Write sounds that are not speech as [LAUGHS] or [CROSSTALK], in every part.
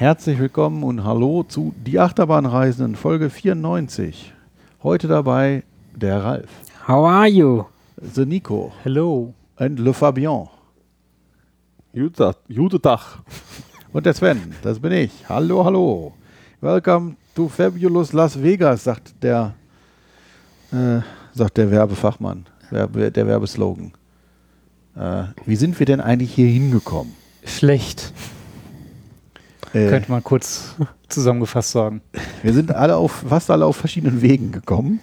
Herzlich willkommen und hallo zu Die Achterbahnreisenden Folge 94. Heute dabei der Ralf, How are you? the Nico Hello. und Le Fabian Jude, Jude Tag. und der Sven, das bin ich. Hallo, hallo. Welcome to Fabulous Las Vegas, sagt der, äh, sagt der Werbefachmann, Werbe, der Werbeslogan. Äh, wie sind wir denn eigentlich hier hingekommen? Schlecht, Äh, könnte man kurz zusammengefasst sagen. Wir sind alle auf, fast alle auf verschiedenen Wegen gekommen.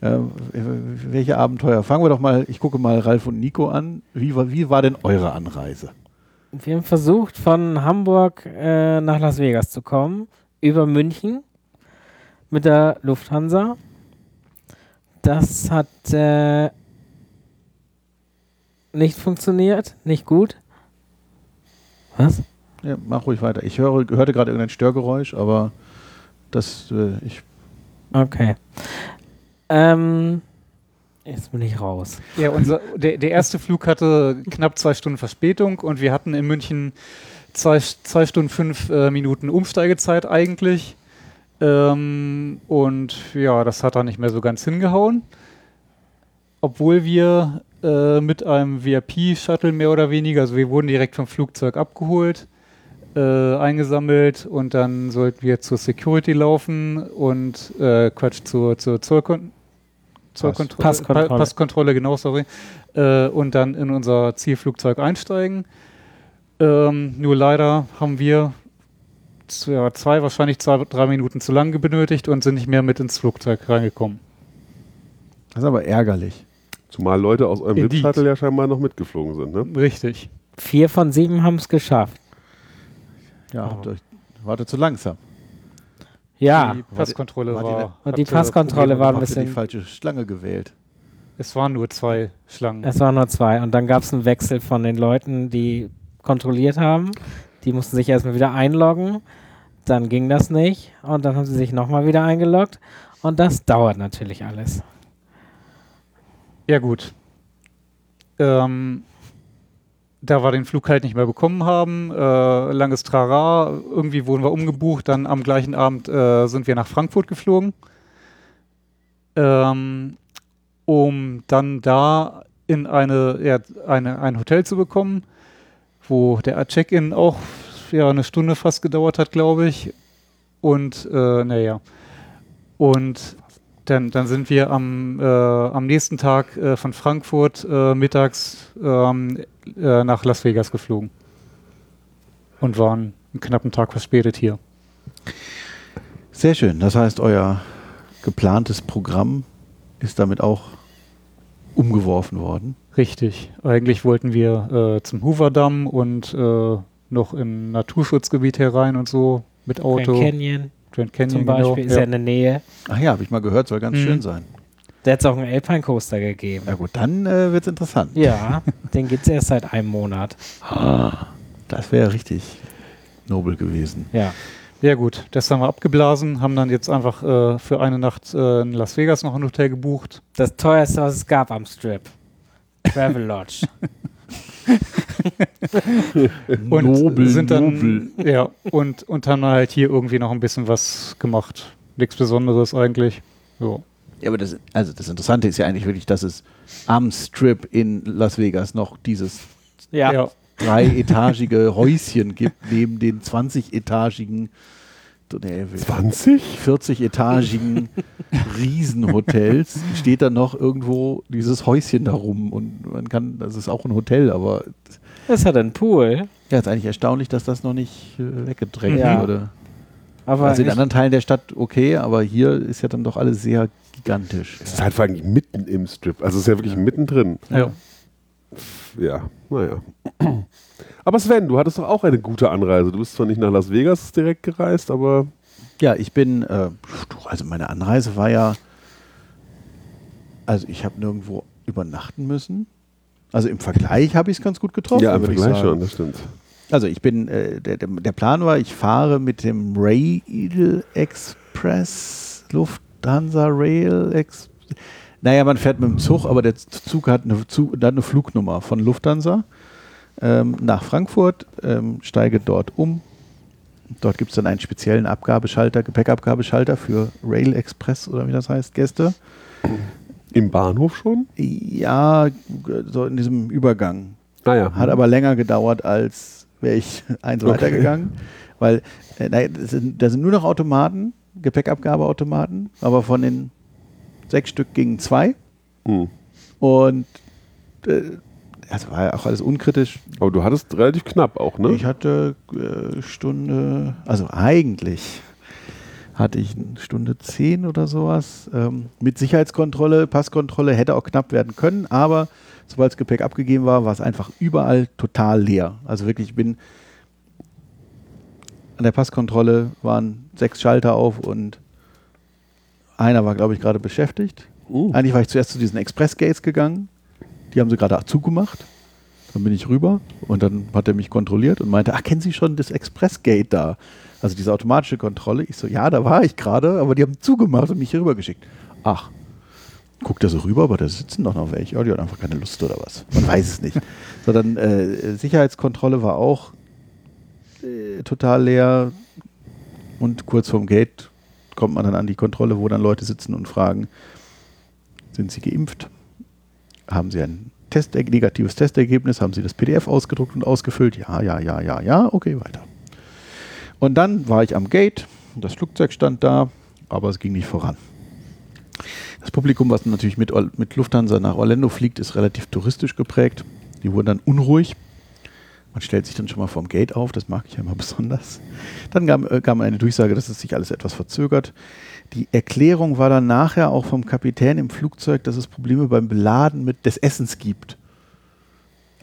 Äh, welche Abenteuer? Fangen wir doch mal, ich gucke mal Ralf und Nico an. Wie war, wie war denn eure Anreise? Wir haben versucht, von Hamburg äh, nach Las Vegas zu kommen, über München mit der Lufthansa. Das hat äh, nicht funktioniert, nicht gut. Was? Ja, mach ruhig weiter. Ich höre, hörte gerade irgendein Störgeräusch, aber das, äh, ich, Okay. Ähm, jetzt bin ich raus. Ja, unser, der, der erste Flug hatte knapp zwei Stunden Verspätung und wir hatten in München zwei, zwei Stunden fünf äh, Minuten Umsteigezeit eigentlich. Ähm, und ja, das hat da nicht mehr so ganz hingehauen. Obwohl wir äh, mit einem VIP-Shuttle mehr oder weniger, also wir wurden direkt vom Flugzeug abgeholt, äh, eingesammelt und dann sollten wir zur Security laufen und äh, Quatsch, zur, zur Zollkon Zollkontro Passkontrolle. Pa Passkontrolle, genau, sorry. Äh, und dann in unser Zielflugzeug einsteigen. Ähm, nur leider haben wir ja, zwei, wahrscheinlich zwei, drei Minuten zu lang benötigt und sind nicht mehr mit ins Flugzeug reingekommen. das ist aber ärgerlich. Zumal Leute aus eurem Indeed. VIP-Shuttle ja scheinbar noch mitgeflogen sind, ne? Richtig. Vier von sieben haben es geschafft. Ja, Oh. durch, warte zu langsam. Ja, Die Passkontrolle war war. die- Und die Passkontrolle war ein. Habt ihr die bisschen- falsche Schlange gewählt? Es waren nur zwei Schlangen. es waren nur zwei. Und dann gab es einen Wechsel von den Leuten, die kontrolliert haben. Die mussten sich erstmal wieder einloggen. Dann ging das nicht. Und dann haben sie sich nochmal wieder eingeloggt. Und das dauert natürlich alles. Ja, gut. Ähm, da wir den Flug halt nicht mehr bekommen haben, äh, langes Trara, irgendwie wurden wir umgebucht, dann am gleichen Abend äh, sind wir nach Frankfurt geflogen, ähm, um dann da in eine, ja, eine, ein Hotel zu bekommen, wo der Check-in auch ja, eine Stunde fast gedauert hat, glaube ich. Und äh, naja. Und dann, dann sind wir am, äh, am nächsten Tag äh, von Frankfurt äh, mittags ähm, äh, nach Las Vegas geflogen. Und waren einen knappen Tag verspätet hier. Sehr schön. Das heißt, euer geplantes Programm ist damit auch umgeworfen worden. Richtig. Eigentlich wollten wir äh, zum Hoover-Damm und äh, noch in ein Naturschutzgebiet herein und so mit Auto. Grand Canyon Grand Canyon, zum Beispiel genau. ist ja ja. in der Nähe. Ach ja, habe ich mal gehört, soll ganz Mhm. schön sein. Da hat es auch einen Alpine Coaster gegeben. Na gut, dann äh, wird es interessant. Ja, den gibt es erst seit einem Monat. Ah, das wäre richtig nobel gewesen. Ja. ja gut, das haben wir abgeblasen, haben dann jetzt einfach äh, für eine Nacht äh, in Las Vegas noch ein Hotel gebucht. Das teuerste, was es gab am Strip. Travel Lodge. [LAUGHS] [LAUGHS] Und nobel, sind dann, nobel. Ja, und, und haben dann halt hier irgendwie noch ein bisschen was gemacht. Nichts Besonderes eigentlich. So. Ja, aber das, also das Interessante ist ja eigentlich wirklich, dass es am Strip in Las Vegas noch dieses Ja. ja. dreietagige Häuschen gibt, neben den 20-etagigen, nee, 20? 40-etagigen Riesenhotels steht da noch irgendwo dieses Häuschen da rum und man kann, das ist auch ein Hotel, aber Das hat einen Pool. ja, ist eigentlich erstaunlich, dass das noch nicht äh, weggedrängt Ja. wurde. Aber Also in anderen Teilen der Stadt okay, aber hier ist ja dann doch alles sehr gigantisch. Es ist halt vor allem mitten im Strip. Also es ist ja wirklich mittendrin. Ja. Ja, naja. Aber Sven, du hattest doch auch eine gute Anreise. Du bist zwar nicht nach Las Vegas direkt gereist, aber Ja, ich bin, äh, also meine Anreise war ja, also ich habe nirgendwo übernachten müssen. Also im Vergleich habe ich es ganz gut getroffen. ja, im Vergleich schon, das stimmt. Also ich bin, äh, der, der, Plan war, ich fahre mit dem Rail Express, Lufthansa Rail Ex Naja, man fährt mit dem Zug, aber der Zug hat eine, Zug, hat eine Flugnummer von Lufthansa ähm, nach Frankfurt, ähm, steige dort um Dort gibt es dann einen speziellen Abgabeschalter, Gepäckabgabeschalter für Rail Express oder wie das heißt, Gäste. Im Bahnhof schon? Ja, so in diesem Übergang. Naja. Hat aber länger gedauert, als wäre ich [LAUGHS] eins Okay. weitergegangen. Weil äh, da, sind, da sind nur noch Automaten, Gepäckabgabeautomaten, aber von den sechs Stück gingen zwei. Hm. Und äh, das war ja auch alles unkritisch. Aber du hattest relativ knapp auch, ne? Ich hatte äh, Stunde, also eigentlich hatte ich eine Stunde zehn oder sowas. Ähm, mit Sicherheitskontrolle, Passkontrolle hätte auch knapp werden können, aber sobald das Gepäck abgegeben war, war es einfach überall total leer. Also wirklich, ich bin an der Passkontrolle waren sechs Schalter auf und einer war, glaube ich, gerade beschäftigt. Uh. Eigentlich war ich zuerst zu diesen Express-Gates gegangen. Die haben sie gerade zugemacht. Dann bin ich rüber und dann hat er mich kontrolliert und meinte, ach, kennen Sie schon das Express-Gate da? Also diese automatische Kontrolle. Ich so, ja, da war ich gerade, aber die haben zugemacht und mich hier rübergeschickt. Ach, guckt er so rüber, aber da sitzen doch noch welche. Oh, die hat einfach keine Lust oder was. Man weiß es nicht. [LAUGHS] So, dann äh, Sicherheitskontrolle war auch äh, total leer und kurz vorm Gate kommt man dann an die Kontrolle, wo dann Leute sitzen und fragen, sind Sie geimpft? Haben Sie ein Test, negatives Testergebnis? Haben Sie das PDF ausgedruckt und ausgefüllt? Ja, ja, ja, ja, ja. Okay, weiter. Und dann war ich am Gate. Das Flugzeug stand da, aber es ging nicht voran. Das Publikum, was natürlich mit, mit Lufthansa nach Orlando fliegt, ist relativ touristisch geprägt. Die wurden dann unruhig. Man stellt sich dann schon mal vorm Gate auf, das mag ich ja immer [LAUGHS] besonders. Dann kam, äh, kam eine Durchsage, dass es sich alles etwas verzögert. Die Erklärung war dann nachher auch vom Kapitän im Flugzeug, dass es Probleme beim Beladen mit des Essens gibt.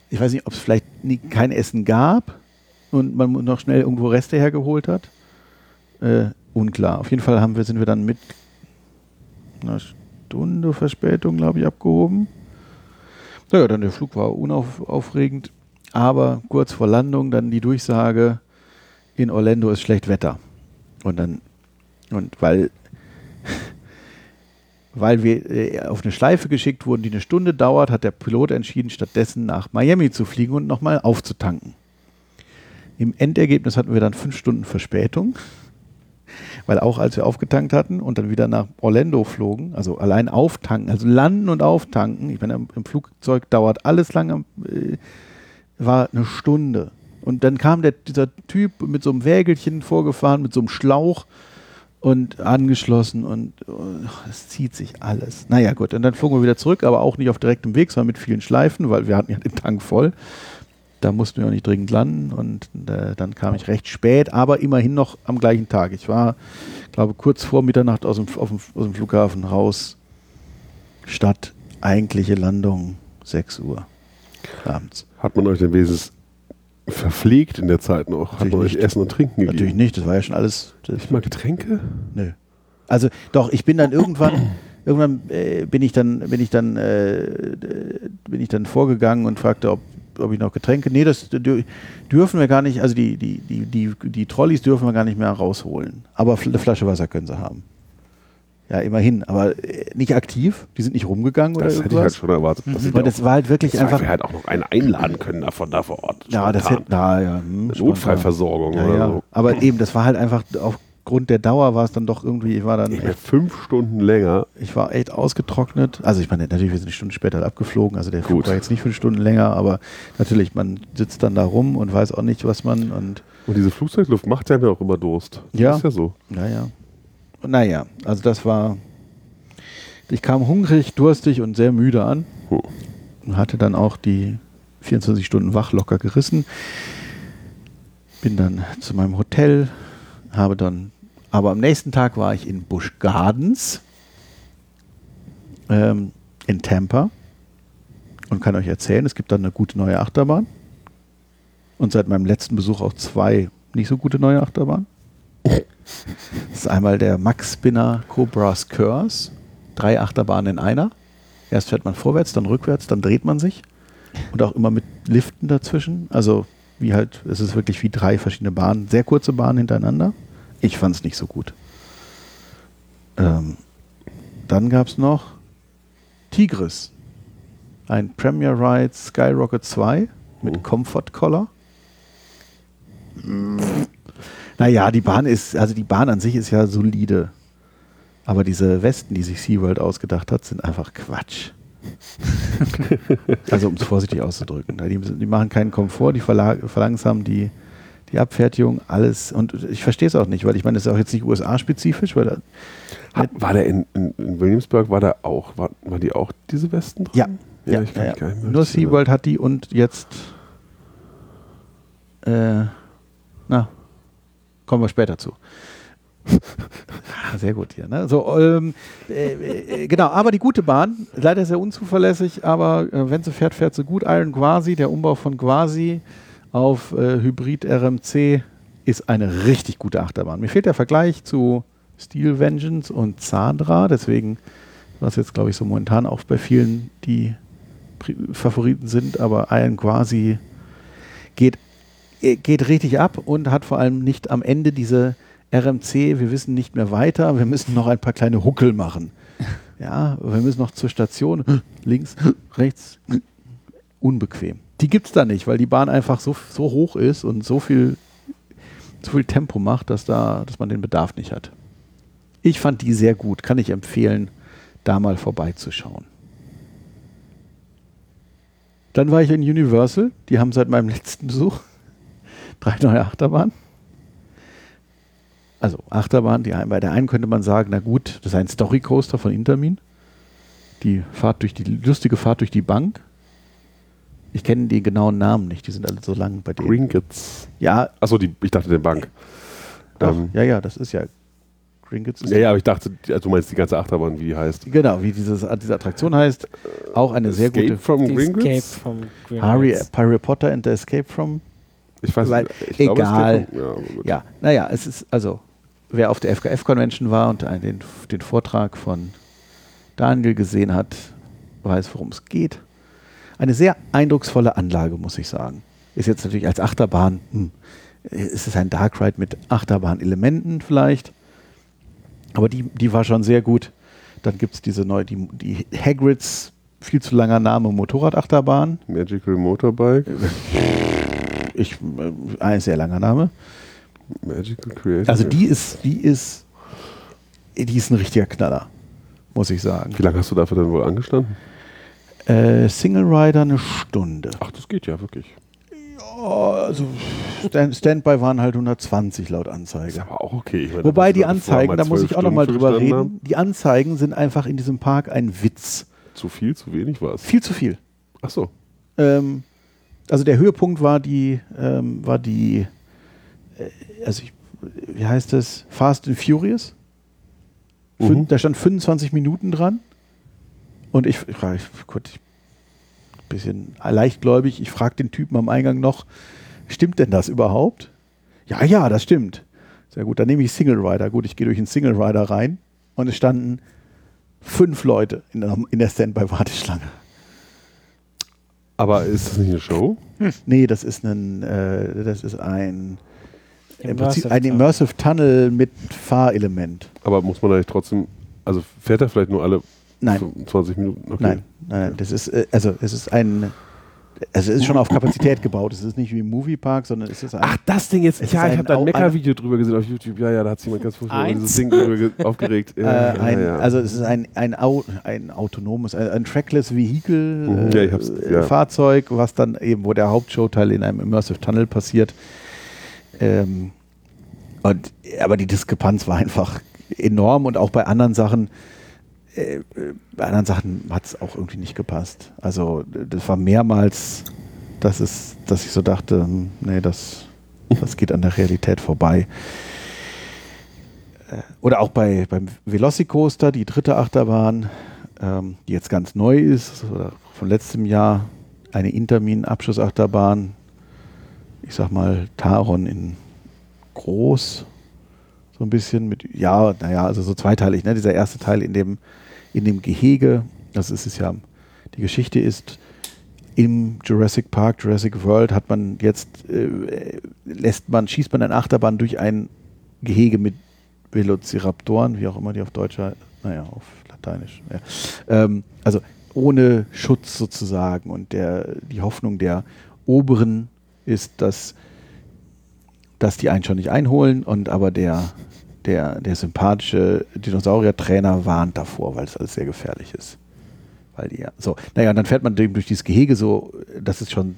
Ich weiß nicht, ob es vielleicht nie, kein Essen gab und man noch schnell irgendwo Reste hergeholt hat. Äh, unklar. Auf jeden Fall haben wir, sind wir dann mit einer Stunde Verspätung, glaube ich, abgehoben. Naja, dann der Flug war unaufregend, aber kurz vor Landung dann die Durchsage, in Orlando ist schlecht Wetter. Und dann, und weil, weil wir äh, auf eine Schleife geschickt wurden, die eine Stunde dauert, hat der Pilot entschieden, stattdessen nach Miami zu fliegen und nochmal aufzutanken. Im Endergebnis hatten wir dann fünf Stunden Verspätung, [LAUGHS] weil auch als wir aufgetankt hatten und dann wieder nach Orlando flogen, also allein auftanken, also landen und auftanken, ich meine, im, Flugzeug dauert alles lange, äh, war eine Stunde. Und dann kam der, dieser Typ mit so einem Wägelchen vorgefahren, mit so einem Schlauch und angeschlossen und oh, es zieht sich alles. Naja, gut, und dann flogen wir wieder zurück, aber auch nicht auf direktem Weg, sondern mit vielen Schleifen, weil wir hatten ja den Tank voll. Da mussten wir auch nicht dringend landen und äh, dann kam ich recht spät, aber immerhin noch am gleichen Tag. Ich war, glaube kurz vor Mitternacht aus dem, dem, aus dem Flughafen raus. Stadt eigentliche Landung 6 Uhr abends. Hat man euch denn wenigstens verpflegt in der Zeit noch? Hat Natürlich man euch. Essen und Trinken gegeben? Natürlich nicht, das war ja schon alles. Nicht mal Getränke? Nö. Also doch, ich bin dann irgendwann, irgendwann äh, bin ich dann, bin ich dann, äh, bin ich dann vorgegangen und fragte, ob, ob ich noch Getränke. Nee, das dür dürfen wir gar nicht, also die, die, die, die, die Trolleys dürfen wir gar nicht mehr rausholen. Aber eine Flasche Wasser können sie haben. Ja, immerhin, aber äh, nicht aktiv, die sind nicht rumgegangen oder Das hätte ich halt irgendwas. schon erwartet. sie Aber da das war halt wirklich auch, einfach. wir halt auch noch einen einladen können davon da vor Ort. Ja, das hätte, na, ja, hm, Notfallversorgung Ja, oder ja. so. Aber eben, das war halt einfach aufgrund der Dauer war es dann doch irgendwie, ich war dann Ich echt, fünf Stunden länger. ich war echt ausgetrocknet. Also ich meine, natürlich, wir sind eine Stunde später abgeflogen, also der Flug Gut. war jetzt nicht fünf Stunden länger, aber natürlich, man sitzt dann da rum und weiß auch nicht, was man und Und diese Flugzeugluft macht ja auch immer Durst. Das Ja. ist ja so. naja. Naja, also das war. Ich kam hungrig, durstig und sehr müde an. Und hatte dann auch die 24 Stunden wach locker gerissen. Bin dann zu meinem Hotel, habe dann, aber am nächsten Tag war ich in Busch Gardens ähm, in Tampa und kann euch erzählen, es gibt dann eine gute neue Achterbahn. Und seit meinem letzten Besuch auch zwei nicht so gute neue Achterbahnen. Das ist einmal der Max Spinner Cobras Curse. Drei Achterbahnen in einer. Erst fährt man vorwärts, dann rückwärts, dann dreht man sich. Und auch immer mit Liften dazwischen. Also wie halt, es ist wirklich wie drei verschiedene Bahnen. Sehr kurze Bahnen hintereinander. Ich fand es nicht so gut. Ähm, dann gab es noch Tigris. Ein Premier Ride Skyrocket 2 mit Oh. Comfort Collar. Naja, die Bahn ist, also die Bahn an sich ist ja solide. Aber diese Westen, die sich SeaWorld ausgedacht hat, sind einfach Quatsch. [LAUGHS] also um es vorsichtig auszudrücken. Die, die, machen keinen Komfort, die verlangsamen die, die Abfertigung, alles. Und ich verstehe es auch nicht, weil ich meine, das ist auch jetzt nicht USA-spezifisch, weil da, war der in, in, in, Williamsburg, war da auch, war, war die auch diese Westen drin? Ja. Ja, ja, ja, ja. Nur SeaWorld hat die und jetzt äh, na, kommen wir später zu. [LAUGHS] sehr gut hier. Ne? So, ähm, äh, äh, genau, aber die gute Bahn, leider sehr unzuverlässig, aber äh, wenn sie fährt, fährt sie gut. Iron Quasi, der Umbau von Quasi auf äh, Hybrid RMC ist eine richtig gute Achterbahn. Mir fehlt der Vergleich zu Steel Vengeance und Zandra, deswegen, was jetzt glaube ich so momentan auch bei vielen die Favoriten sind, aber Iron Quasi geht, geht richtig ab und hat vor allem nicht am Ende diese RMC, wir wissen nicht mehr weiter, wir müssen noch ein paar kleine Huckel machen. [LAUGHS] Ja, wir müssen noch zur Station, [GASPS] links, [GASPS] rechts, [CLEARS THROAT] unbequem. Die gibt es da nicht, weil die Bahn einfach so, so hoch ist und so viel, so viel Tempo macht, dass, da, dass man den Bedarf nicht hat. Ich fand die sehr gut, kann ich empfehlen, da mal vorbeizuschauen. Dann war ich in Universal, die haben seit meinem [LAUGHS] letzten Besuch drei neue Achterbahnen also Achterbahn, die, bei der einen könnte man sagen, na gut, das ist ein Story Coaster von Intermin. Die Fahrt durch die lustige Fahrt durch die Bank. Ich kenne die genauen Namen nicht, die sind alle so lang bei denen. Gringotts. Ja. Achso, ich dachte der Bank. Doch, ähm, ja, ja, das ist ja Gringotts. Ja, ja, aber ich dachte, also du meinst die ganze Achterbahn, wie die heißt. Genau, wie dieses, diese Attraktion heißt. Auch eine sehr Escape gute. From Escape from Gringotts. Harry, Harry Potter and the Escape from. Ich weiß Weil, nicht. egal. Glaube, ja, ja, naja, es ist also wer auf der FKF-Convention war und den, den Vortrag von Daniel gesehen hat, weiß, worum es geht. Eine sehr eindrucksvolle Anlage, muss ich sagen. Ist jetzt natürlich als Achterbahn, hm, ist es ein Dark Ride mit Achterbahn-Elementen vielleicht. Aber die, die war schon sehr gut. Dann gibt es diese neue, die, die Hagrids, viel zu langer Name, Motorradachterbahn. Magical Motorbike. [LAUGHS] Ich, äh, ein sehr langer Name. Magical Creative. Also die ist, die ist, die ist ein richtiger Knaller, muss ich sagen. Wie lange hast du dafür dann wohl angestanden? Äh, Single Rider eine Stunde. Ach, das geht ja wirklich. Ja, also Stand, Standby waren halt 120 laut Anzeige. Ist aber auch okay. Meine, Wobei die Anzeigen, da muss ich auch nochmal drüber reden, haben. die Anzeigen sind einfach in diesem Park ein Witz. Zu viel, zu wenig war es? Viel zu viel. Ach so. Ähm, also der Höhepunkt war die, ähm, war die äh, also ich, wie heißt das? Fast and Furious. Mhm. Da stand 25 Minuten dran. Und ich, ich frage, gut, ich, bisschen leichtgläubig, ich frage den Typen am Eingang noch, stimmt denn das überhaupt? Ja, ja, das stimmt. Sehr gut, dann nehme ich Single Rider. Gut, ich gehe durch den Single Rider rein und es standen fünf Leute in der, in der Standby-Warteschlange. Aber ist das nicht eine Show? Hm. Nee, das ist ein, äh, das ist ein im Prinzip ein Immersive Tunnel mit Fahrelement. Aber muss man eigentlich trotzdem, also fährt er vielleicht nur alle nein. 20 Minuten? Okay. Nein, nein, das ist, äh, also es ist ein, also es ist schon auf Kapazität gebaut. Es ist nicht wie im Moviepark, sondern es ist ein. Ach, das Ding jetzt. Ja, ich habe da ein Mecker-Video drüber gesehen auf YouTube. Ja, ja, da hat sich jemand ganz furchtbar dieses Ding aufgeregt. Ja, äh, ein, ja, Also es ist ein, ein, Au ein autonomes, ein, ein trackless Vehicle mhm, äh, Fahrzeug, was dann eben, wo der Hauptshowteil in einem Immersive Tunnel passiert. Ähm, und, aber die Diskrepanz war einfach enorm und auch bei anderen Sachen, äh, bei anderen Sachen hat es auch irgendwie nicht gepasst. Also das war mehrmals, dass, es, dass ich so dachte, hm, nee, das, das geht an der Realität vorbei. Äh, oder auch bei, beim Velocicoaster, die dritte Achterbahn, ähm, die jetzt ganz neu ist, von letztem Jahr, eine Intermin-Abschussachterbahn, ich sag mal, Taron in groß, so ein bisschen mit, ja, naja, also so zweiteilig, ne? Dieser erste Teil in dem, in dem Gehege, das ist es ja, die Geschichte ist, im Jurassic Park, Jurassic World hat man jetzt, äh, lässt man, schießt man eine Achterbahn durch ein Gehege mit Velociraptoren, wie auch immer die auf Deutsch, naja, auf Lateinisch. Ja. Ähm, also ohne Schutz sozusagen und der, die Hoffnung der Oberen ist, dass, dass die einen schon nicht einholen und aber der, der, der sympathische Dinosaurier-Trainer warnt davor, weil es alles sehr gefährlich ist. Weil die ja, so, naja, und dann fährt man durch dieses Gehege so, das ist schon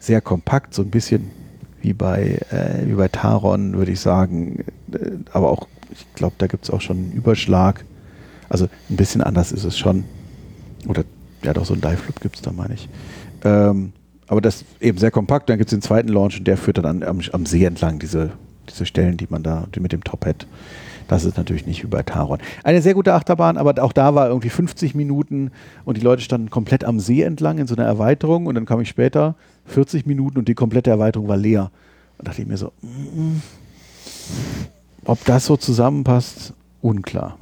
sehr kompakt, so ein bisschen wie bei, äh, wie bei Taron, würde ich sagen. Äh, aber auch, ich glaube, da gibt es auch schon einen Überschlag. Also ein bisschen anders ist es schon. Oder ja, doch so ein Dive Loop gibt es da, meine ich. Ähm, aber das eben sehr kompakt. Dann gibt es den zweiten Launch und der führt dann an, am, am See entlang, diese, diese Stellen, die man da die mit dem Top-Hat. Das ist natürlich nicht wie bei Taron. Eine sehr gute Achterbahn, aber auch da war irgendwie 50 Minuten und die Leute standen komplett am See entlang in so einer Erweiterung und dann kam ich später 40 Minuten und die komplette Erweiterung war leer. Und dachte ich mir so, mm, ob das so zusammenpasst, unklar.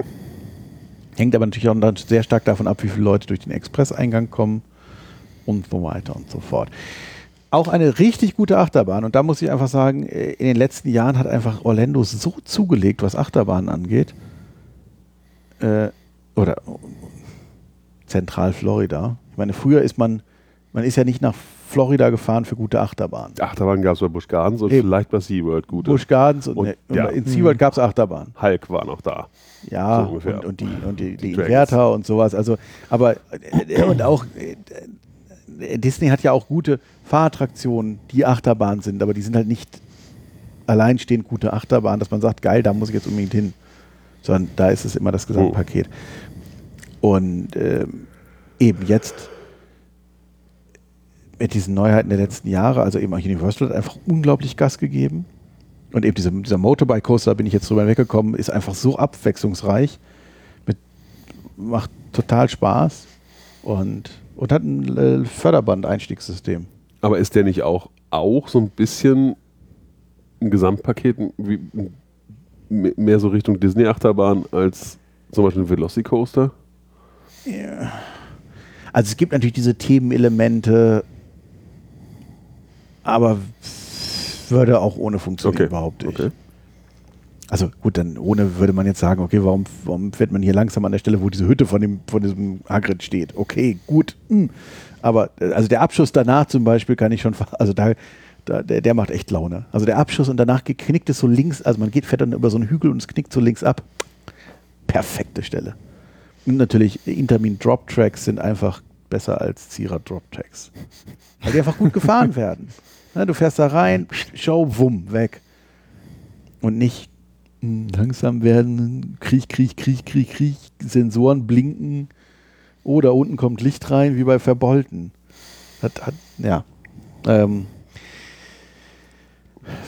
Hängt aber natürlich auch sehr stark davon ab, wie viele Leute durch den Expresseingang kommen und so weiter und so fort. Auch eine richtig gute Achterbahn. Und da muss ich einfach sagen, äh, in den letzten Jahren hat einfach Orlando so zugelegt, was Achterbahnen angeht. Äh, oder Zentral Florida. Ich meine, früher ist man, man ist ja nicht nach Florida gefahren für gute Achterbahnen. Achterbahn gab es bei Busch Gardens und Eben. vielleicht bei SeaWorld gute. Busch Gardens und, Und, ne, ja. in SeaWorld gab es Achterbahnen. Hulk war noch da. Ja, So und, und die, und die, die Dragons. Inverter und sowas. Also, aber äh, und auch äh, Disney hat ja auch gute Fahrattraktionen, die Achterbahn sind, aber die sind halt nicht alleinstehend gute Achterbahn, dass man sagt, geil, da muss ich jetzt unbedingt hin. Sondern da ist es immer das Gesamtpaket. Und ähm, eben jetzt mit diesen Neuheiten der letzten Jahre, also eben auch Universal hat einfach unglaublich Gas gegeben. Und eben diese, dieser Motorbike Coaster, da bin ich jetzt drüber weggekommen, ist einfach so abwechslungsreich. Mit, macht total Spaß und, und hat ein äh, Förderband-Einstiegssystem. Aber ist der nicht auch, auch so ein bisschen ein Gesamtpaket wie, mehr so Richtung Disney-Achterbahn als zum Beispiel ein Velocicoaster? Also es gibt natürlich diese Themenelemente, aber würde auch ohne funktionieren, Okay, behaupte ich. okay. Also gut, dann ohne würde man jetzt sagen, okay, warum, warum fährt man hier langsam an der Stelle, wo diese Hütte von, dem, von diesem Hagrid steht? Okay, gut. hm. Aber äh, also der Abschuss danach zum Beispiel kann ich schon, also da, da der, der macht echt Laune. Also der Abschuss und danach knickt es so links, also man geht fährt dann über so einen Hügel und es knickt so links ab. Perfekte Stelle. Und natürlich Intermin Drop Tracks sind einfach besser als Zierer Drop Tracks. Weil die einfach gut gefahren [LAUGHS] werden. Ne, du fährst da rein, Show, wumm, weg. Und nicht mh, langsam werden, Kriech, Kriech, Kriech, Kriech, Kriech, Sensoren blinken. Oh, da unten kommt Licht rein, wie bei Verbolten. Hat, hat, ja. Ähm,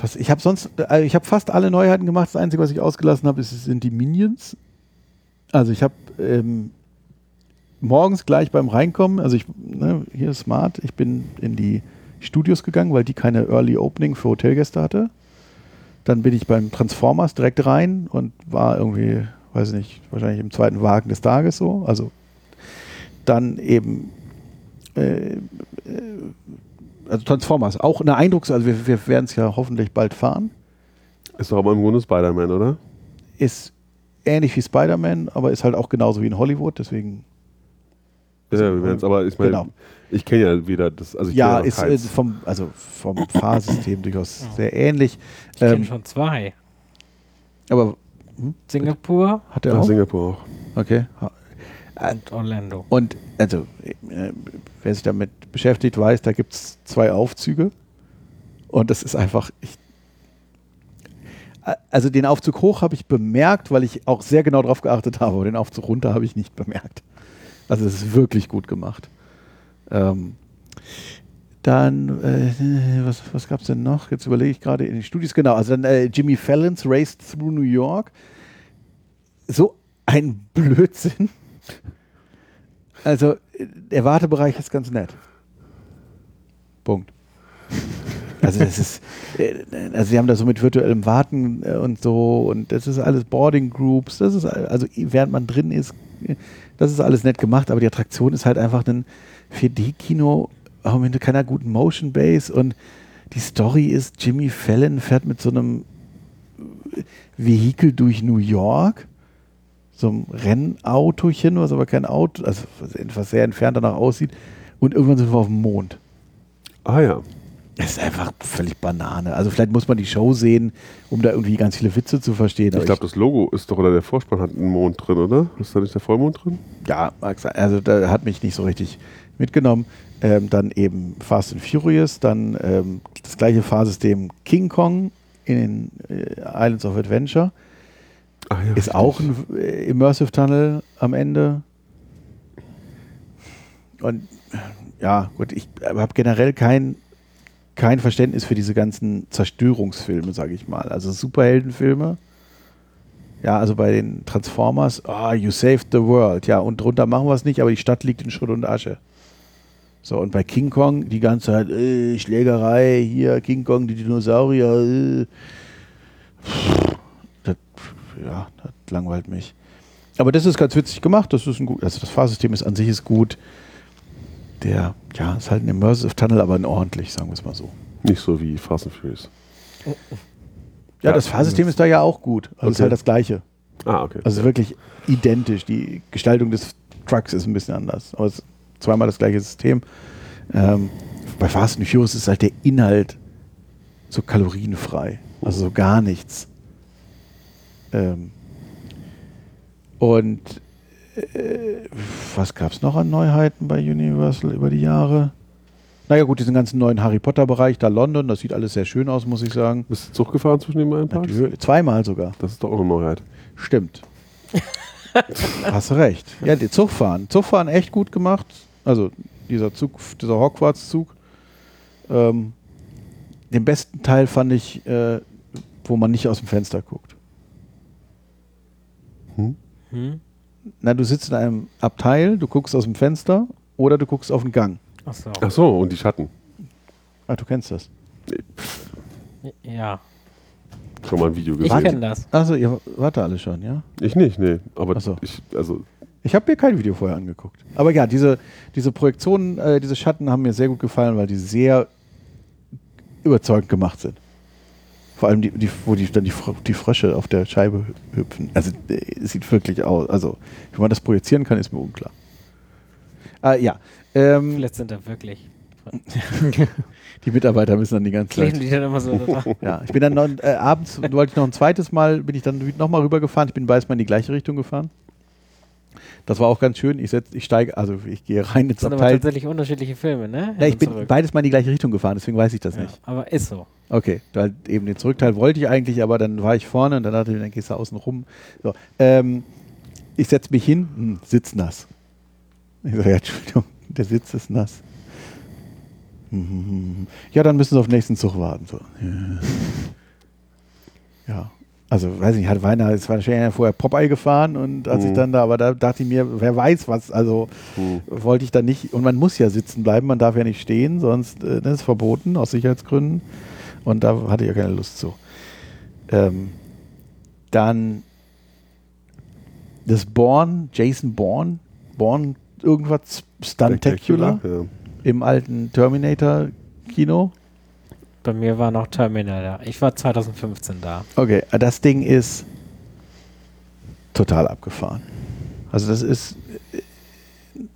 was, ich habe sonst, äh, ich habe fast alle Neuheiten gemacht. Das Einzige, was ich ausgelassen habe, sind die Minions. Also ich habe ähm, morgens gleich beim Reinkommen, also ich, ne, hier Smart, ich bin in die Studios gegangen, weil die keine Early Opening für Hotelgäste hatte. Dann bin ich beim Transformers direkt rein und war irgendwie, weiß ich nicht, wahrscheinlich im zweiten Wagen des Tages so. Also dann eben, äh, äh, also Transformers, auch eine Eindrucks, also wir, wir werden es ja hoffentlich bald fahren. Ist doch aber im Grunde Spider-Man, oder? Ist ähnlich wie Spider-Man, aber ist halt auch genauso wie in Hollywood, deswegen Ja, wir werden es, aber ich meine, Genau. ich kenne ja wieder das, also ich ja, ist äh, vom, also vom [LAUGHS] Fahrsystem durchaus sehr ähnlich. Ich kenne Ähm, schon zwei. aber Singapur hat er auch? Singapur auch. Okay. Ha- und Orlando. Und also, äh, wer sich damit beschäftigt, weiß, da gibt es zwei Aufzüge. Und das ist einfach. Ich, also den Aufzug hoch habe ich bemerkt, weil ich auch sehr genau darauf geachtet habe, aber den Aufzug runter habe ich nicht bemerkt. Also es ist wirklich gut gemacht. Ähm, dann, äh, was, was gab es denn noch? Jetzt überlege ich gerade in den Studios. Genau, also dann äh, Jimmy Fallon's Race Through New York. So ein [LAUGHS] Blödsinn. Also, äh, der Wartebereich ist ganz nett. Punkt. Also das ist, äh, also sie haben da so mit virtuellem Warten äh, und so und das ist alles Boarding Groups, das ist also während man drin ist, das ist alles nett gemacht, aber die Attraktion ist halt einfach ein 4D-Kino, auch mit keiner guten Motion Base und die Story ist, Jimmy Fallon fährt mit so einem Vehikel durch New York, so einem Rennautochen, was aber kein Auto, also was sehr entfernt danach aussieht und irgendwann sind wir auf dem Mond. Ah ja. Das ist einfach völlig Banane. Also vielleicht muss man die Show sehen, um da irgendwie ganz viele Witze zu verstehen. Ich glaube, das Logo ist doch, oder der Vorspann hat einen Mond drin, oder? Ist da nicht der Vollmond drin? ja, mag sein. also da hat mich nicht so richtig mitgenommen. Ähm, dann eben Fast and Furious, dann ähm, das gleiche Fahrsystem King Kong in den äh, Islands of Adventure. Ah, ja, Ist auch ein äh, Immersive Tunnel am Ende. Und ja, gut, ich habe generell kein, kein Verständnis für diese ganzen Zerstörungsfilme, sage ich mal. Also Superheldenfilme. Ja, also bei den Transformers, ah, you saved the world. Ja, und drunter machen wir es nicht, aber die Stadt liegt in Schutt und Asche. So, und bei King Kong die ganze Zeit, äh, Schlägerei, hier, King Kong, die Dinosaurier. Äh. Das, ja, das langweilt mich. Aber das ist ganz witzig gemacht. Das ist ein gut, also das Fahrsystem ist an sich ist gut. Der, ja, ist halt ein Immersive Tunnel, aber ein ordentlich, sagen wir es mal so. Nicht so wie Fast and Furious. Ja, Ja, das Fahrsystem ist da ja auch gut. Also ist Okay. halt das gleiche. Ah, okay. Also wirklich identisch. Die Gestaltung des Trucks ist ein bisschen anders. Aber es ist zweimal das gleiche System. Ähm, bei Fast and Furious ist halt der Inhalt so kalorienfrei. Also so gar nichts. Ähm, und was gab es noch an Neuheiten bei Universal über die Jahre? Naja gut, diesen ganzen neuen Harry Potter Bereich, da London, das sieht alles sehr schön aus, muss ich sagen. Bist du Zug gefahren zwischen den beiden Parks? Natürlich, zweimal sogar. Das ist doch auch eine Neuheit. Stimmt. [LAUGHS] Hast recht. Ja, die Zugfahren. Zugfahren echt gut gemacht. Also dieser Zug, dieser Hogwarts-Zug. Ähm, den besten Teil fand ich, äh, wo man nicht aus dem Fenster guckt. Hm? Na, du sitzt in einem Abteil, du guckst aus dem Fenster oder du guckst auf den Gang. Achso. Ach so, und die Schatten. Ah, du kennst das. Ja. Schon mal ein Video Ich gesehen. kenne das. Also, ihr wart da alle schon, ja? Ich nicht, nee. Aber Ach so. ich, also, Ich habe mir kein Video vorher angeguckt. Aber ja, diese, diese Projektionen, äh, diese Schatten haben mir sehr gut gefallen, weil die sehr überzeugend gemacht sind. Vor allem, die, die, wo die, dann die, die Frösche auf der Scheibe hüpfen. Also, äh, es sieht wirklich aus. Also, wie man das projizieren kann, ist mir unklar. Äh, ja. Ähm, Vielleicht sind da wirklich. [LAUGHS] die Mitarbeiter müssen dann die ganze Kleben Zeit. die dann immer so. [LAUGHS] Ja, ich bin dann noch, äh, abends, wollte ich noch ein zweites Mal, bin ich dann nochmal rübergefahren. Ich bin beides mal in die gleiche Richtung gefahren. Das war auch ganz schön. Ich, setz, ich steige, also ich gehe rein ins Das sind aber Abteil. tatsächlich unterschiedliche Filme, ne? Ja, ich bin zurück. beides mal in die gleiche Richtung gefahren, deswegen weiß ich das ja, nicht. aber ist so. Okay, weil eben den Zurückteil wollte ich eigentlich, aber dann war ich vorne und dann dachte ich, dann gehst du außen rum. So, ähm, ich setze mich hin, hm, Sitz nass. Ich sage, ja, Entschuldigung, [LAUGHS] der Sitz ist nass. Hm, hm, hm. Ja, dann müssen Sie auf den nächsten Zug warten. So. Ja. Also, weiß nicht, hat Weiner, es war wahrscheinlich vorher Popeye gefahren und als ich Mhm. dann da, aber da dachte ich mir, wer weiß was, also hm. wollte ich da nicht, und man muss ja sitzen bleiben, man darf ja nicht stehen, sonst äh, das ist verboten aus Sicherheitsgründen. Und da hatte ich ja keine Lust zu. Ähm, dann das Born, Jason Bourne, Bourne irgendwas Stuntacular Ja. im alten Terminator-Kino. Bei mir war noch Terminator. Ich war 2015 da. Okay, äh, das Ding ist total abgefahren. Also das ist äh,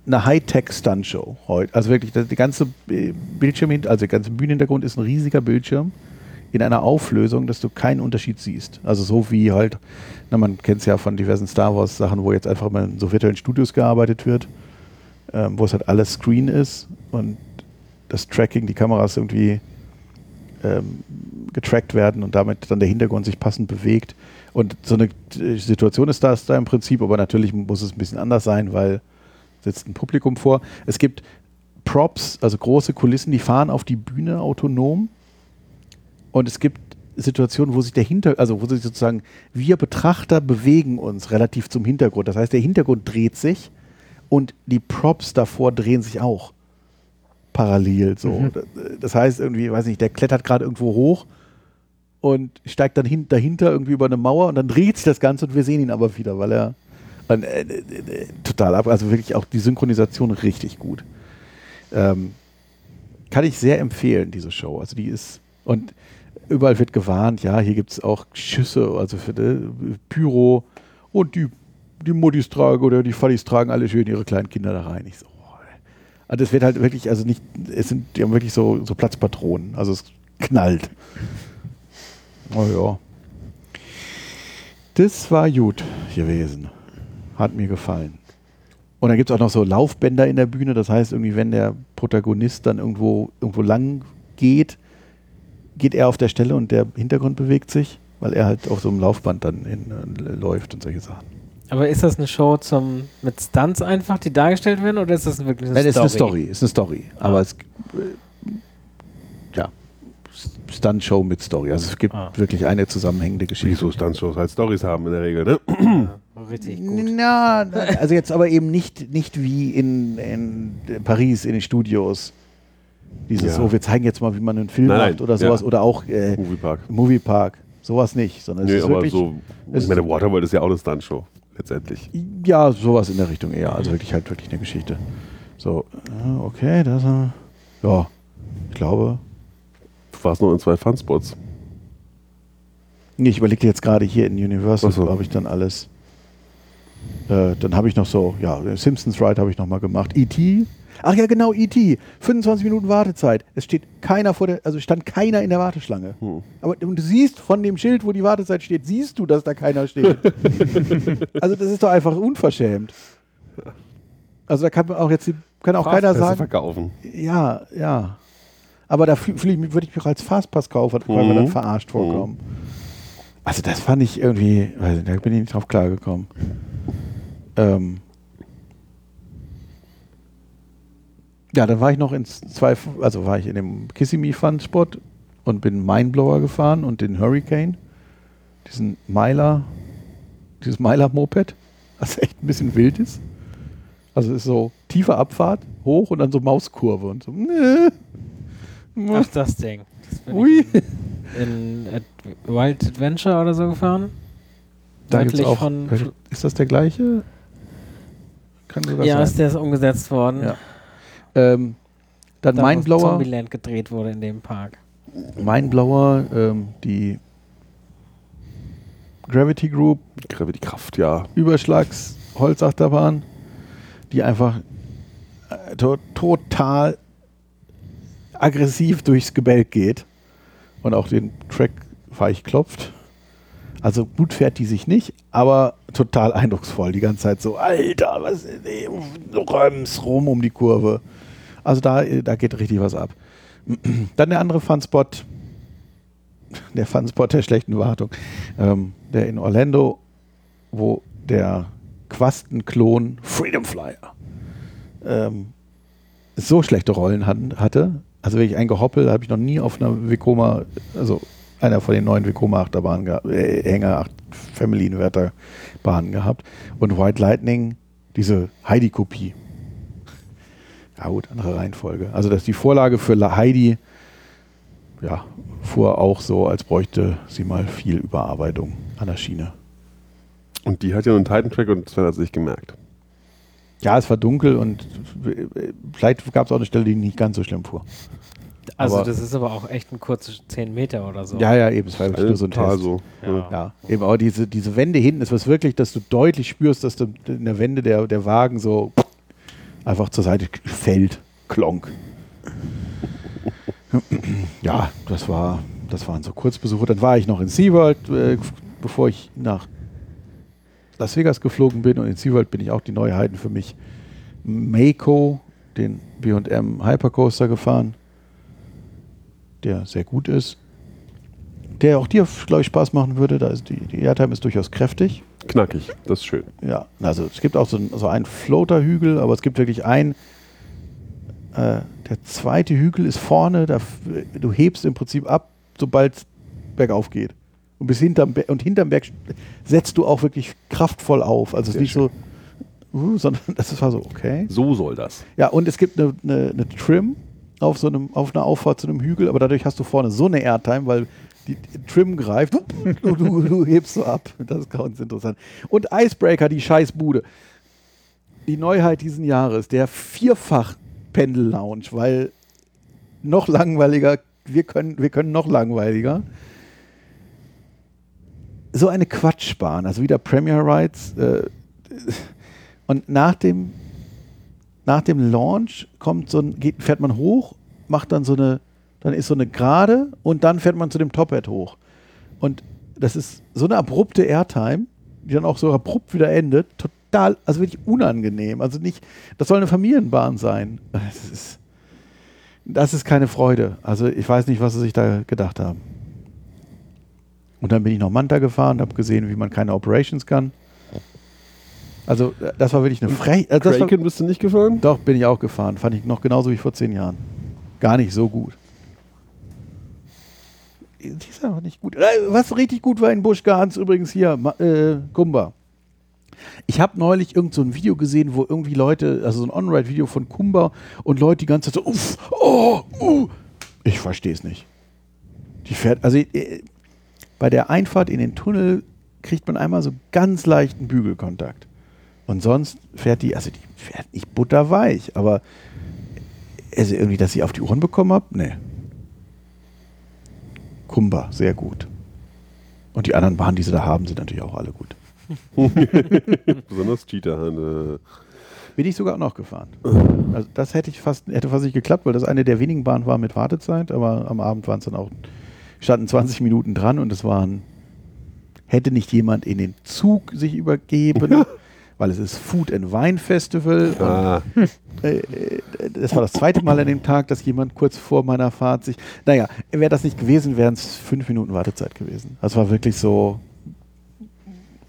eine Hightech-Stunt-Show heute. Also wirklich, die ganze äh, Bildschirm, also der ganze Bühnenhintergrund ist ein riesiger Bildschirm in einer Auflösung, dass du keinen Unterschied siehst. Also so wie halt, na, man kennt es ja von diversen Star Wars-Sachen, wo jetzt einfach mal in so virtuellen Studios gearbeitet wird, ähm, wo es halt alles Screen ist und das Tracking, die Kameras irgendwie ähm, getrackt werden und damit dann der Hintergrund sich passend bewegt. Und so eine äh, Situation ist das da im Prinzip, aber natürlich muss es ein bisschen anders sein, weil sitzt ein Publikum vor. Es gibt Props, also große Kulissen, die fahren auf die Bühne autonom. Und es gibt Situationen, wo sich der Hinter, also wo sich sozusagen wir Betrachter bewegen uns relativ zum Hintergrund. Das heißt, der Hintergrund dreht sich und die Props davor drehen sich auch parallel. So, Mhm. das heißt irgendwie, weiß nicht, der klettert gerade irgendwo hoch und steigt dann hin, dahinter irgendwie über eine Mauer und dann dreht sich das Ganze und wir sehen ihn aber wieder, weil er und, äh, äh, äh, total ab, also wirklich auch die Synchronisation richtig gut. Ähm, kann ich sehr empfehlen, diese Show. Also die ist und überall wird gewarnt, ja, hier gibt es auch Schüsse, also für die, Pyro und die, die Muttis tragen oder die Fadis tragen alle schön ihre kleinen Kinder da rein. Ich so, Also das wird halt wirklich, also nicht, es sind, die haben wirklich so, so Platzpatronen. Also es knallt. Oh ja. Das war gut gewesen. Hat mir gefallen. Und dann gibt es auch noch so Laufbänder in der Bühne. Das heißt, irgendwie, wenn der Protagonist dann irgendwo, irgendwo lang geht, geht er auf der Stelle und der Hintergrund bewegt sich, weil er halt auf so einem Laufband dann hin, äh, läuft und solche Sachen. Aber ist das eine Show zum mit Stunts einfach, die dargestellt werden, oder ist das wirklich eine Nein, es ist eine Story? Story, ist eine Story. Aber Ah. es, äh, ja, Stunt-Show mit Story. Also es gibt Ah. wirklich eine zusammenhängende Geschichte. Wieso Stuntshows halt Stories haben in der Regel, ne? Ja, [CLEARS THROAT] richtig gut. Na, also jetzt aber eben nicht, nicht wie in, in Paris in den Studios. Dieses, Ja. oh, wir zeigen jetzt mal, wie man einen Film Nein, macht oder ja. sowas. Oder auch äh, Moviepark. Moviepark. Sowas nicht. Sondern es Nee, ist aber wirklich, so, es ich meine, Waterworld ist ja auch eine Stuntshow, letztendlich. Ja, sowas in der Richtung eher. Also wirklich halt wirklich eine Geschichte. So, okay, das, ja, ich glaube. Du warst noch in zwei Funspots. Nee, ich überlegte jetzt gerade hier in Universal, so. habe ich dann alles. Äh, dann habe ich noch so, ja, Simpsons Ride habe ich noch mal gemacht. E.T. Ach ja, genau, E.T. 25 Minuten Wartezeit. Es steht keiner vor der, also stand keiner in der Warteschlange. Hm. Aber und du siehst von dem Schild, wo die Wartezeit steht, siehst du, dass da keiner steht. [LAUGHS] also das ist doch einfach unverschämt. Also da kann man auch jetzt, kann auch keiner sagen, verkaufen. ja, ja. Aber da würde ich mich auch als Fastpass-Kaufer, weil wir Mhm. dann verarscht vorkommen. Also das fand ich irgendwie, weiß nicht, da bin ich nicht drauf klargekommen. Ähm ja, dann war ich noch in zwei, also war ich in dem Kissimmee Fun Spot und bin Mindblower gefahren und den Hurricane, diesen Myler, dieses Myler Moped, was [LAUGHS] echt ein bisschen wild ist. Also es ist so tiefe Abfahrt, hoch und dann so Mauskurve und so. Ach, das Ding. Das Ui. in, in Ad Wild Adventure oder so gefahren. Da gibt's auch, von. ist das der gleiche? Ja, ist der ist umgesetzt worden. Ja. Ähm, dann Da, Mindblower, Zombieland gedreht wurde in dem Park. Mindblower, ähm, die Gravity Group, Gravity Kraft, ja. Überschlags Holzachterbahn, die einfach äh, to total aggressiv durchs Gebälk geht und auch den Track weich klopft. Also gut fährt die sich nicht, aber total eindrucksvoll. Die ganze Zeit so, Alter, was nee, du räumst rum um die Kurve. Also da, äh, da geht richtig was ab. [CLEARS THROAT] Dann der andere Funspot, der Funspot der schlechten Wartung, ähm, der in Orlando, wo der Quastenklon Freedom Flyer ähm, so schlechte Rollen hat, hatte. Also wirklich ein Gehoppel habe ich noch nie auf einer Vekoma, also einer von den neuen Vekoma Achterbahnen, äh, Hänger, Acht- Family Inverter Bahnen gehabt. Und White Lightning, diese Heidi-Kopie. Ja gut, andere Reihenfolge. Also das ist die Vorlage für La Heidi, ja, fuhr auch so, als bräuchte sie mal viel Überarbeitung an der Schiene. Und die hat ja einen Titan-Track und Sven hat es nicht gemerkt. Ja, es war dunkel und vielleicht gab es auch eine Stelle, die nicht ganz so schlimm fuhr. Also Aber- das ist aber auch echt ein kurzes 10 Meter oder so. Ja, ja, eben, es war nur so ein Total Test. so. Ja. Ja, eben, aber diese, diese Wände hinten, es war wirklich, dass du deutlich spürst, dass du in der Wände der, der Wagen so einfach zur Seite fällt. Klonk. Ja, das war, das waren so Kurzbesuche. Dann war ich noch in SeaWorld, äh, bevor ich nach Las Vegas geflogen bin. Und in SeaWorld bin ich auch die Neuheiten für mich. Mako, den B&M Hypercoaster gefahren, der sehr gut ist der auch dir, glaube ich, Spaß machen würde. Da ist die, die Airtime ist durchaus kräftig. Knackig, das ist schön. Ja, also es gibt auch so, so einen Floaterhügel, aber es gibt wirklich einen. Äh, der zweite Hügel ist vorne, da, du hebst im Prinzip ab, sobald es bergauf geht. Und bis hinterm, Be und hinterm Berg setzt du auch wirklich kraftvoll auf. Also es ist nicht so, uh, [LAUGHS] sondern das war so, okay. So soll das. Ja, und es gibt eine, eine, eine Trim auf so einem, auf einer Auffahrt zu einem Hügel, aber dadurch hast du vorne so eine Airtime, weil die, Trim greift, du, du, du hebst so ab. Das ist ganz interessant. Und Icebreaker, die Scheißbude. Die Neuheit diesen Jahres, der vierfach Pendel Lounge, weil noch langweiliger, wir können, wir können noch langweiliger. So eine Quatschbahn, also wieder Premier Rides. Äh, und nach dem nach dem Launch kommt so ein, geht, fährt man hoch, macht dann so eine, dann ist so eine Gerade und dann fährt man zu dem Tophead hoch. Und das ist so eine abrupte Airtime, die dann auch so abrupt wieder endet. Total, also wirklich unangenehm. Also nicht, das soll eine Familienbahn sein. [LAUGHS] Das ist, das ist keine Freude. Also ich weiß nicht, was sie sich da gedacht haben. Und dann bin ich noch Manta gefahren, habe gesehen, wie man keine Operations kann. Also äh, das war wirklich eine Frech. Also das war, Kraken bist du nicht gefahren? doch, bin ich auch gefahren. Fand ich noch genauso wie vor zehn Jahren. Gar nicht so gut. Die ist einfach nicht gut. Äh, Was richtig gut war in Busch Gans übrigens hier, äh, Kumba. Ich habe neulich irgend so ein Video gesehen, wo irgendwie Leute, also so ein On-Ride-Video von Kumba und Leute die ganze Zeit so, uff, oh, uh. Ich verstehe es nicht. Die fährt, also äh, bei der Einfahrt in den Tunnel kriegt man einmal so ganz leichten Bügelkontakt. Und sonst fährt die, also die fährt nicht butterweich, aber also irgendwie, dass ich auf die Ohren bekommen habe, nee. Kumba, sehr gut. Und die anderen Bahnen, die sie da haben, sind natürlich auch alle gut. [LAUGHS] Besonders Cheetah. Äh, Bin ich sogar auch noch gefahren. Also das hätte ich fast, hätte fast nicht geklappt, weil das eine der wenigen Bahnen war mit Wartezeit, aber am Abend waren es dann auch, standen 20 Minuten dran und es waren, hätte nicht jemand in den Zug sich übergeben, [LAUGHS] weil es ist Food and Wine Festival. Und ah, äh, äh, das war das zweite Mal an dem Tag, dass jemand kurz vor meiner Fahrt sich. Naja, wäre das nicht gewesen, wären es fünf Minuten Wartezeit gewesen. Das war wirklich so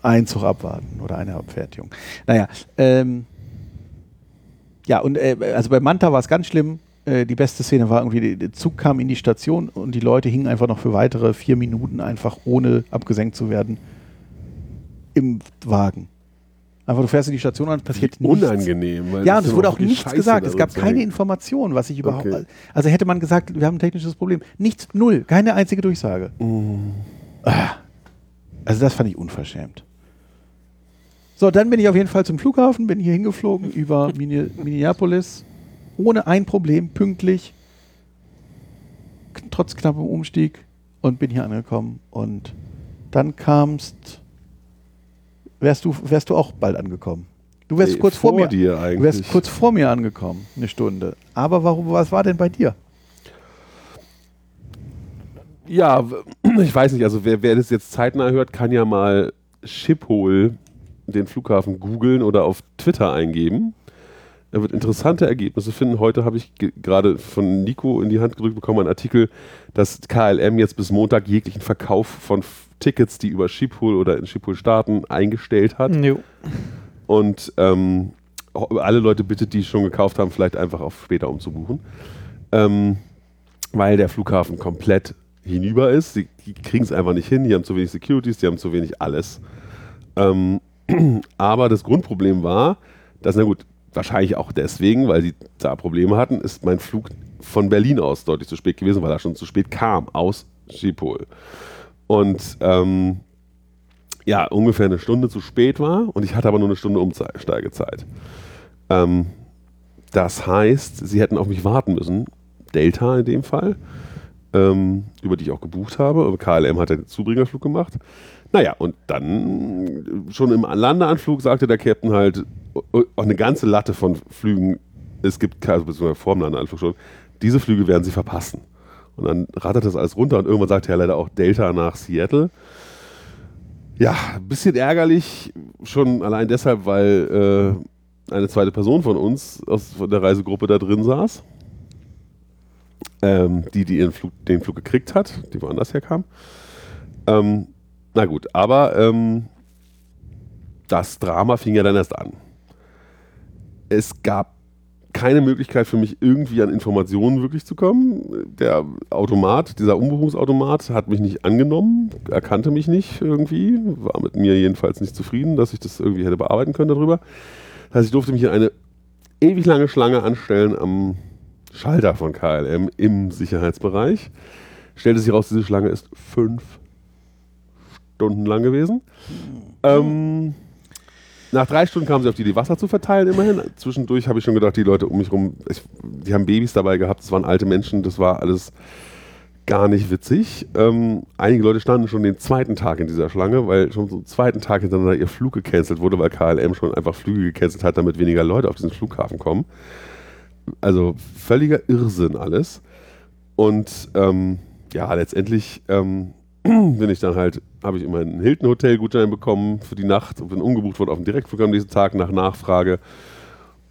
ein Zug abwarten oder eine Abfertigung. Naja, ähm, ja, und äh, also bei Manta war es ganz schlimm. Äh, die beste Szene war irgendwie, der Zug kam in die Station und die Leute hingen einfach noch für weitere vier Minuten einfach ohne abgesenkt zu werden im Wagen. Einfach, du fährst in die Station und passiert nichts. unangenehm. weil Ja, und es wurde auch nichts scheiße gesagt. Es gab zu keine. Information, was ich überhaupt. Okay. Also hätte man gesagt, wir haben ein technisches Problem. Nichts, null, keine einzige Durchsage. Ah. Also das fand ich unverschämt. So, dann bin ich auf jeden Fall zum Flughafen, bin hier hingeflogen über Minneapolis, ohne ein Problem, pünktlich, trotz knappem Umstieg und bin hier angekommen. Und dann kamst, wärst du, wärst du auch bald angekommen. Du wärst Nee, kurz vor, mir. dir Du eigentlich. wärst kurz vor mir angekommen, eine Stunde. Aber warum, was war denn bei dir? Ja, [CLEARS THROAT] ich weiß nicht, also wer, wer das jetzt zeitnah hört, kann ja mal Schiphol, den Flughafen, googeln oder auf Twitter eingeben. Er wird interessante Ergebnisse finden. Heute habe ich ge- gerade von Nico in die Hand gedrückt bekommen, einen Artikel, dass KLM jetzt bis Montag jeglichen Verkauf von F Tickets, die über Schiphol oder in Schiphol starten, eingestellt hat. Jo. Und ähm, alle Leute bittet, die schon gekauft haben, vielleicht einfach auf später umzubuchen. Ähm, weil der Flughafen komplett hinüber ist. Sie die kriegen es einfach nicht hin. Die haben zu wenig Securities, die haben zu wenig alles. Ähm, [CLEARS THROAT] aber das Grundproblem war, dass, na gut, wahrscheinlich auch deswegen, weil sie da Probleme hatten, ist mein Flug von Berlin aus deutlich zu spät gewesen, weil er schon zu spät kam aus Schiphol. Und ähm, ja, ungefähr eine Stunde zu spät war und ich hatte aber nur eine Stunde Umsteigezeit. Ähm, das heißt, sie hätten auf mich warten müssen, Delta in dem Fall, ähm, über die ich auch gebucht habe. KLM hat den Zubringerflug gemacht. Naja, und dann schon im Landeanflug sagte der Captain halt, auch eine ganze Latte von Flügen, es gibt, ke- also beziehungsweise dem Landeanflug schon, diese Flüge werden sie verpassen. Und dann rattert das alles runter und irgendwann sagte er leider auch Delta nach Seattle. Ja, ein bisschen ärgerlich, schon allein deshalb, weil äh, eine zweite Person von uns aus von der Reisegruppe da drin saß. Ähm, die, die Flug, den Flug gekriegt hat, die woanders herkam. Ähm, na gut, aber ähm, das Drama fing ja dann erst an. Es gab keine Möglichkeit für mich irgendwie an Informationen wirklich zu kommen. Der Automat, dieser Umbuchungsautomat hat mich nicht angenommen, erkannte mich nicht irgendwie, war mit mir jedenfalls nicht zufrieden, dass ich das irgendwie hätte bearbeiten können darüber. Das heißt, ich durfte mich in eine ewig lange Schlange anstellen am Schalter von KLM im Sicherheitsbereich. Stellte sich raus, diese Schlange ist fünf Stunden lang gewesen. Ähm, nach drei Stunden kamen sie auf die Idee, Wasser zu verteilen, immerhin. Zwischendurch habe ich schon gedacht, die Leute um mich rum, ich, die haben Babys dabei gehabt, das waren alte Menschen, das war alles gar nicht witzig. Ähm, einige Leute standen schon den zweiten Tag in dieser Schlange, weil schon so zweiten Tag hintereinander ihr Flug gecancelt wurde, weil KLM schon einfach Flüge gecancelt hat, damit weniger Leute auf diesen Flughafen kommen. Also völliger Irrsinn alles. Und ähm, ja, letztendlich ähm, [CLEARS THROAT] bin ich dann halt, habe ich immer einen Hilton Hotel Gutschein bekommen für die Nacht und bin umgebucht worden auf den Direktflug am nächsten Tag nach Nachfrage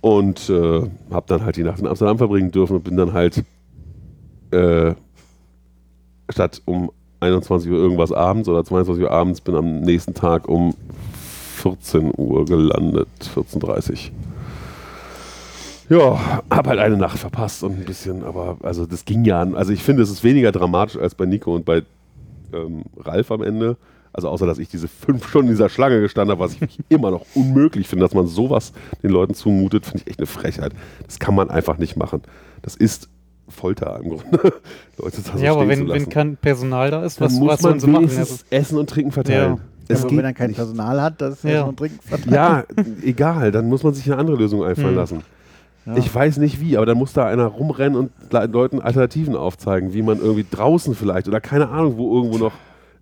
und äh, habe dann halt die Nacht in Amsterdam verbringen dürfen und bin dann halt äh, statt um 21 Uhr irgendwas abends oder 22 Uhr abends bin am nächsten Tag um 14 Uhr gelandet, 14.30 Ja, habe halt eine Nacht verpasst und ein bisschen, aber also das ging ja. Also ich finde, es ist weniger dramatisch als bei Nico und bei ähm, Ralf am Ende. Also außer, dass ich diese fünf Stunden in dieser Schlange gestanden habe, was ich immer noch unmöglich finde, dass man sowas den Leuten zumutet, finde ich echt eine Frechheit. Das kann man einfach nicht machen. Das ist Folter im Grunde. [LAUGHS] Leute da so ja, aber wenn, zu wenn kein Personal da ist, dann was, muss was man sie machen? Also, Essen und Trinken verteilen. Ja. Es aber geht wenn er kein Personal hat, das ist ja, Ja. schon Trinken verteilt. Ja, egal, dann muss man sich eine andere Lösung einfallen Mhm. lassen. Ja. Ich weiß nicht wie, aber dann muss da einer rumrennen und Le- Leuten Alternativen aufzeigen, wie man irgendwie draußen vielleicht oder keine Ahnung, wo irgendwo noch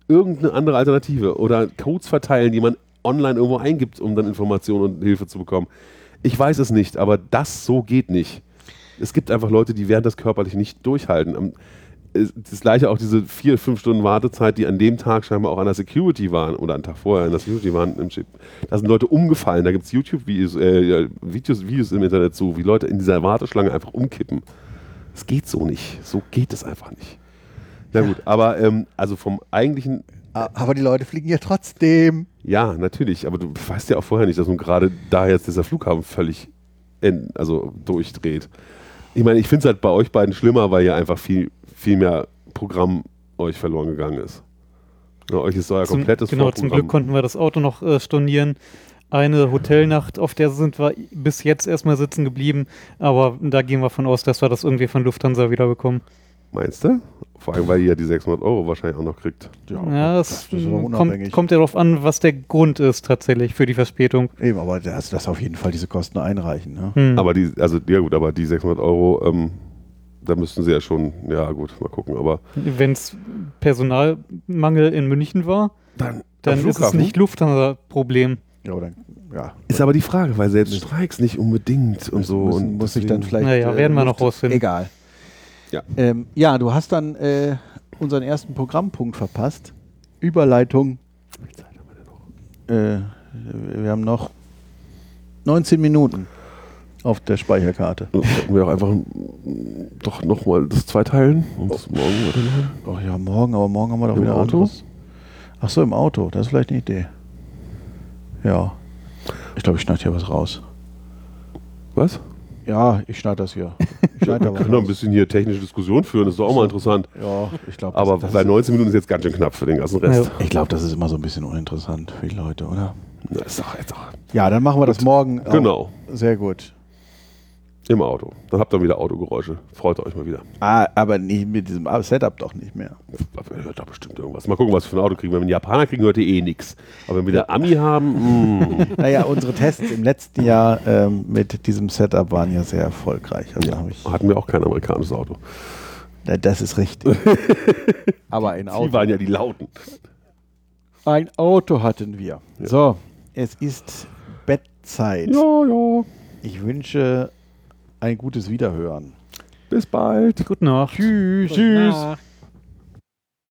irgendeine andere Alternative oder Codes verteilen, die man online irgendwo eingibt, um dann Informationen und Hilfe zu bekommen. Ich weiß es nicht, aber das so geht nicht. Es gibt einfach Leute, die werden das körperlich nicht durchhalten. Das gleiche auch diese vier, fünf Stunden Wartezeit, die an dem Tag scheinbar auch an der Security waren oder einen Tag vorher an der Security waren im Chip. Da sind Leute umgefallen, da gibt es YouTube-Videos äh, ja, Videos, Videos im Internet zu, wie Leute in dieser Warteschlange einfach umkippen. Das geht so nicht. So geht es einfach nicht. Na gut, aber ähm, also vom eigentlichen, Aber die Leute fliegen ja trotzdem. ja, natürlich, aber du weißt ja auch vorher nicht, dass nun gerade da jetzt dieser Flughafen völlig in, also durchdreht. Ich meine, ich finde es halt bei euch beiden schlimmer, weil ja einfach viel, viel mehr Programm euch verloren gegangen ist. Ja, euch ist euer zum, komplettes genau, zum. Glück konnten wir das Auto noch äh, stornieren. Eine Hotelnacht, auf der sind wir bis jetzt erstmal sitzen geblieben, aber da gehen wir von aus, dass wir das irgendwie von Lufthansa wiederbekommen. Meinst du? Vor allem, weil ihr ja die 600 Euro wahrscheinlich auch noch kriegt. Ja, das, das ist aber kommt, kommt ja darauf an, was der Grund ist tatsächlich für die Verspätung. Eben, aber das, das auf jeden Fall diese Kosten einreichen. Ne? Hm. Aber die, also, ja gut, aber die 600 Euro, ähm, da müssten sie ja schon, ja gut, mal gucken, aber Wenn es Personalmangel in München war, dann, dann ist es nicht Lufthansa-Problem. Ja, oder, ja. Ist aber die Frage, weil selbst Streiks nicht unbedingt und so. muss, und muss ich dann vielleicht. Naja, werden wir noch rausfinden. Egal. Ja. Ähm, ja, du hast dann äh, unseren ersten Programmpunkt verpasst. Überleitung. Äh, wir haben noch 19 Minuten auf der Speicherkarte. Sollten wir auch einfach mm, doch nochmal das zweiteilen und das morgen weitermachen? Oh ja, morgen, aber morgen haben wir doch Im wieder Auto? anderes. Ach so, im Auto. Das ist vielleicht eine Idee. Ja. Ich glaube, ich schneide hier was raus. Was? Ja, ich schneide das hier. Ich schneide da Wir [LAUGHS] was können noch ein bisschen hier technische Diskussion führen, das ist doch auch mal interessant. Ja, ich glaube, Aber das, bei das 19 Minuten ist jetzt ganz schön knapp für den ganzen Rest. ich glaube, das ist immer so ein bisschen uninteressant für die Leute, oder? Na, ist doch jetzt auch Ja, dann machen wir das morgen. Genau, Sehr gut. Im Auto. Dann habt ihr wieder Autogeräusche. Freut euch mal wieder. Ah, aber nicht mit diesem Setup doch nicht mehr. Ihr hört da bestimmt irgendwas. Mal gucken, was wir für ein Auto kriegen. Wenn wir einen Japaner kriegen, hört ihr eh nichts. Aber wenn wir wieder Ami haben, [LAUGHS] mh. Naja, unsere Tests im letzten Jahr ähm, mit diesem Setup waren ja sehr erfolgreich. Also ich, hatten wir auch kein amerikanisches Auto. Na, das ist richtig. [LAUGHS] aber ein Die Auto, waren ja die Lauten. ein Auto hatten wir. So, es ist Bettzeit. Ja, ja. Ich wünsche ein gutes Wiederhören. Bis bald. Gute Nacht. Tschüss. Gute Nacht.